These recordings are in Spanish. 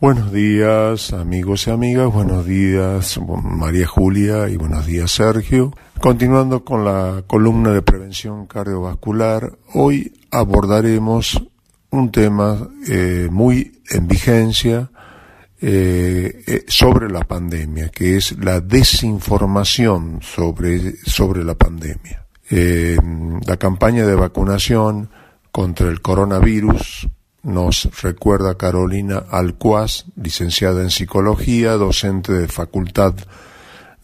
Buenos días amigos y amigas, buenos días María Julia y buenos días Sergio. Continuando con la columna de prevención cardiovascular, hoy abordaremos un tema eh, muy en vigencia eh, eh, sobre la pandemia, que es la desinformación sobre, sobre la pandemia. la campaña de vacunación contra el coronavirus nos recuerda Carolina Alcuaz, licenciada en psicología, docente de facultad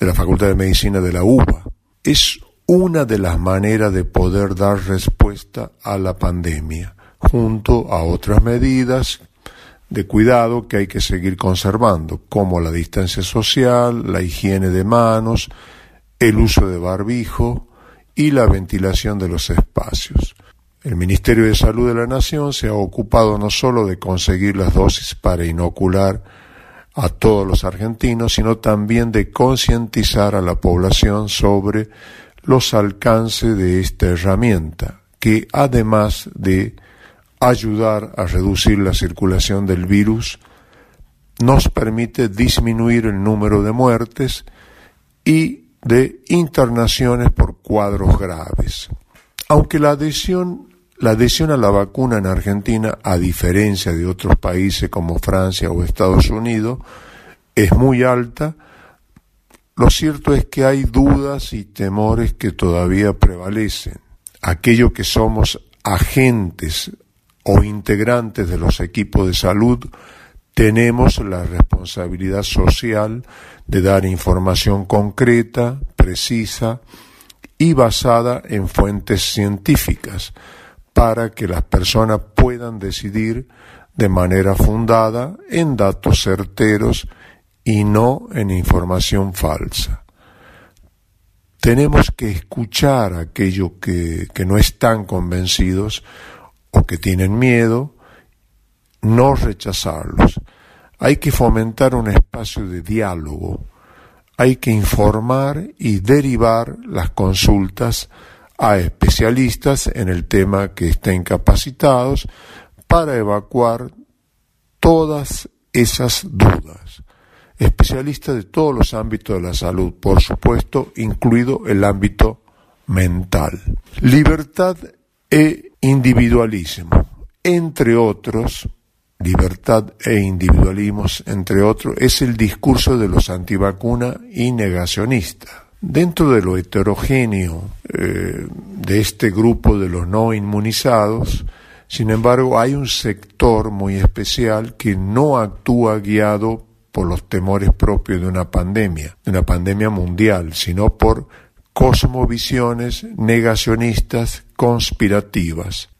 de la Facultad de Medicina de la UBA. Es una de las maneras de poder dar respuesta a la pandemia, junto a otras medidas de cuidado que hay que seguir conservando, como la distancia social, la higiene de manos, el uso de barbijo y la ventilación de los espacios. El Ministerio de Salud de la Nación se ha ocupado no solo de conseguir las dosis para inocular a todos los argentinos, sino también de concientizar a la población sobre los alcances de esta herramienta, que además de ayudar a reducir la circulación del virus, nos permite disminuir el número de muertes y de internaciones por cuadros graves. Aunque la adhesión la adhesión a la vacuna en Argentina, a diferencia de otros países como Francia o Estados Unidos, es muy alta. Lo cierto es que hay dudas y temores que todavía prevalecen. Aquellos que somos agentes o integrantes de los equipos de salud tenemos la responsabilidad social de dar información concreta, precisa y basada en fuentes científicas para que las personas puedan decidir de manera fundada en datos certeros y no en información falsa. Tenemos que escuchar a aquellos que, no están convencidos o que tienen miedo, no rechazarlos. Hay que fomentar un espacio de diálogo, hay que informar y derivar las consultas a especialistas en el tema que estén capacitados para evacuar todas esas dudas. Especialistas de todos los ámbitos de la salud, por supuesto, incluido el ámbito mental. Libertad e individualismo, entre otros, libertad e individualismo, entre otros, es el discurso de los antivacunas y negacionistas Dentro de lo heterogéneo eh, de este grupo de los no inmunizados, sin embargo, hay un sector muy especial que no actúa guiado por los temores propios de una pandemia, de una pandemia mundial, sino por cosmovisiones negacionistas conspirativas.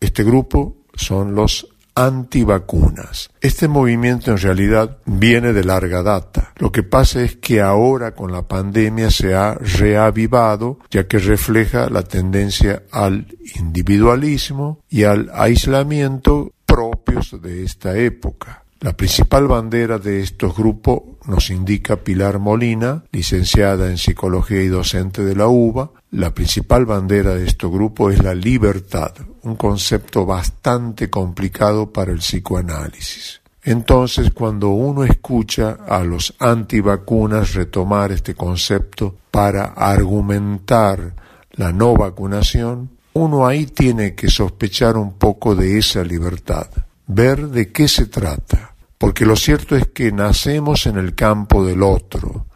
Este grupo son los antivacunas. Este movimiento en realidad viene de larga data. Lo que pasa es que ahora con la pandemia se ha reavivado ya que refleja la tendencia al individualismo y al aislamiento propios de esta época. La principal bandera de estos grupos nos indica Pilar Molina, licenciada en psicología y docente de la UBA. La principal bandera de este grupo es la libertad, un concepto bastante complicado para el psicoanálisis. Entonces, cuando uno escucha a los antivacunas retomar este concepto para argumentar la no vacunación, uno ahí tiene que sospechar un poco de esa libertad ver de qué se trata, porque lo cierto es que nacemos en el campo del otro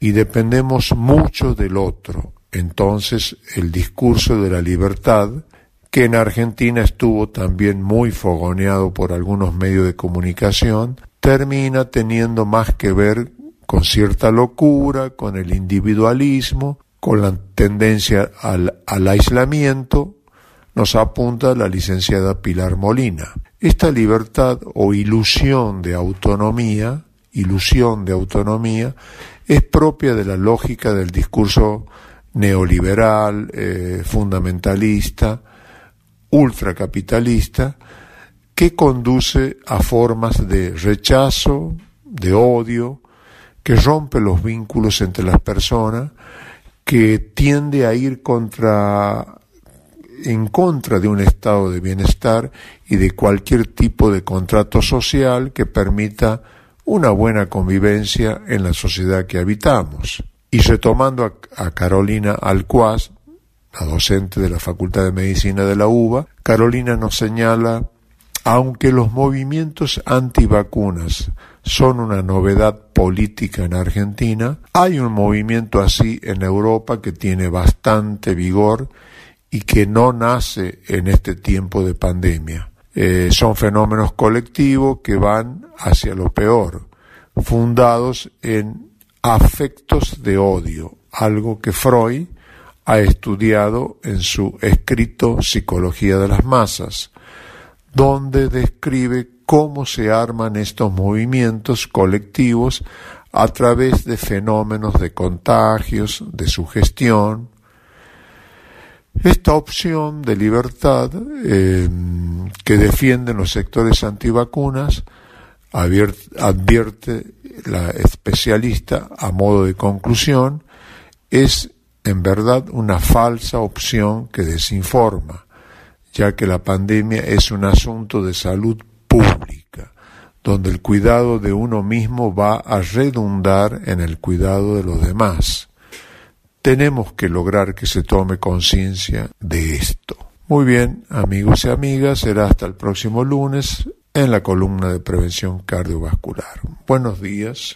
y dependemos mucho del otro. Entonces el discurso de la libertad, que en Argentina estuvo también muy fogoneado por algunos medios de comunicación, termina teniendo más que ver con cierta locura, con el individualismo, con la tendencia al, al aislamiento, nos apunta la licenciada Pilar Molina. Esta libertad o ilusión de autonomía, ilusión de autonomía, es propia de la lógica del discurso neoliberal, eh, fundamentalista, ultracapitalista, que conduce a formas de rechazo, de odio, que rompe los vínculos entre las personas, que tiende a ir contra en contra de un estado de bienestar y de cualquier tipo de contrato social que permita una buena convivencia en la sociedad que habitamos. Y retomando a, Carolina Alcuaz, la docente de la Facultad de Medicina de la UBA, Carolina nos señala, aunque los movimientos antivacunas son una novedad política en Argentina, hay un movimiento así en Europa que tiene bastante vigor y que no nace en este tiempo de pandemia. Eh, son fenómenos colectivos que van hacia lo peor, fundados en afectos de odio, algo que Freud ha estudiado en su escrito Psicología de las Masas, donde describe cómo se arman estos movimientos colectivos a través de fenómenos de contagios, de sugestión. Esta opción de libertad eh, que defienden los sectores antivacunas advierte la especialista a modo de conclusión, es en verdad una falsa opción que desinforma, ya que la pandemia es un asunto de salud pública, donde el cuidado de uno mismo va a redundar en el cuidado de los demás. Tenemos que lograr que se tome conciencia de esto. Muy bien, amigos y amigas, será hasta el próximo lunes en la columna de prevención cardiovascular. Buenos días.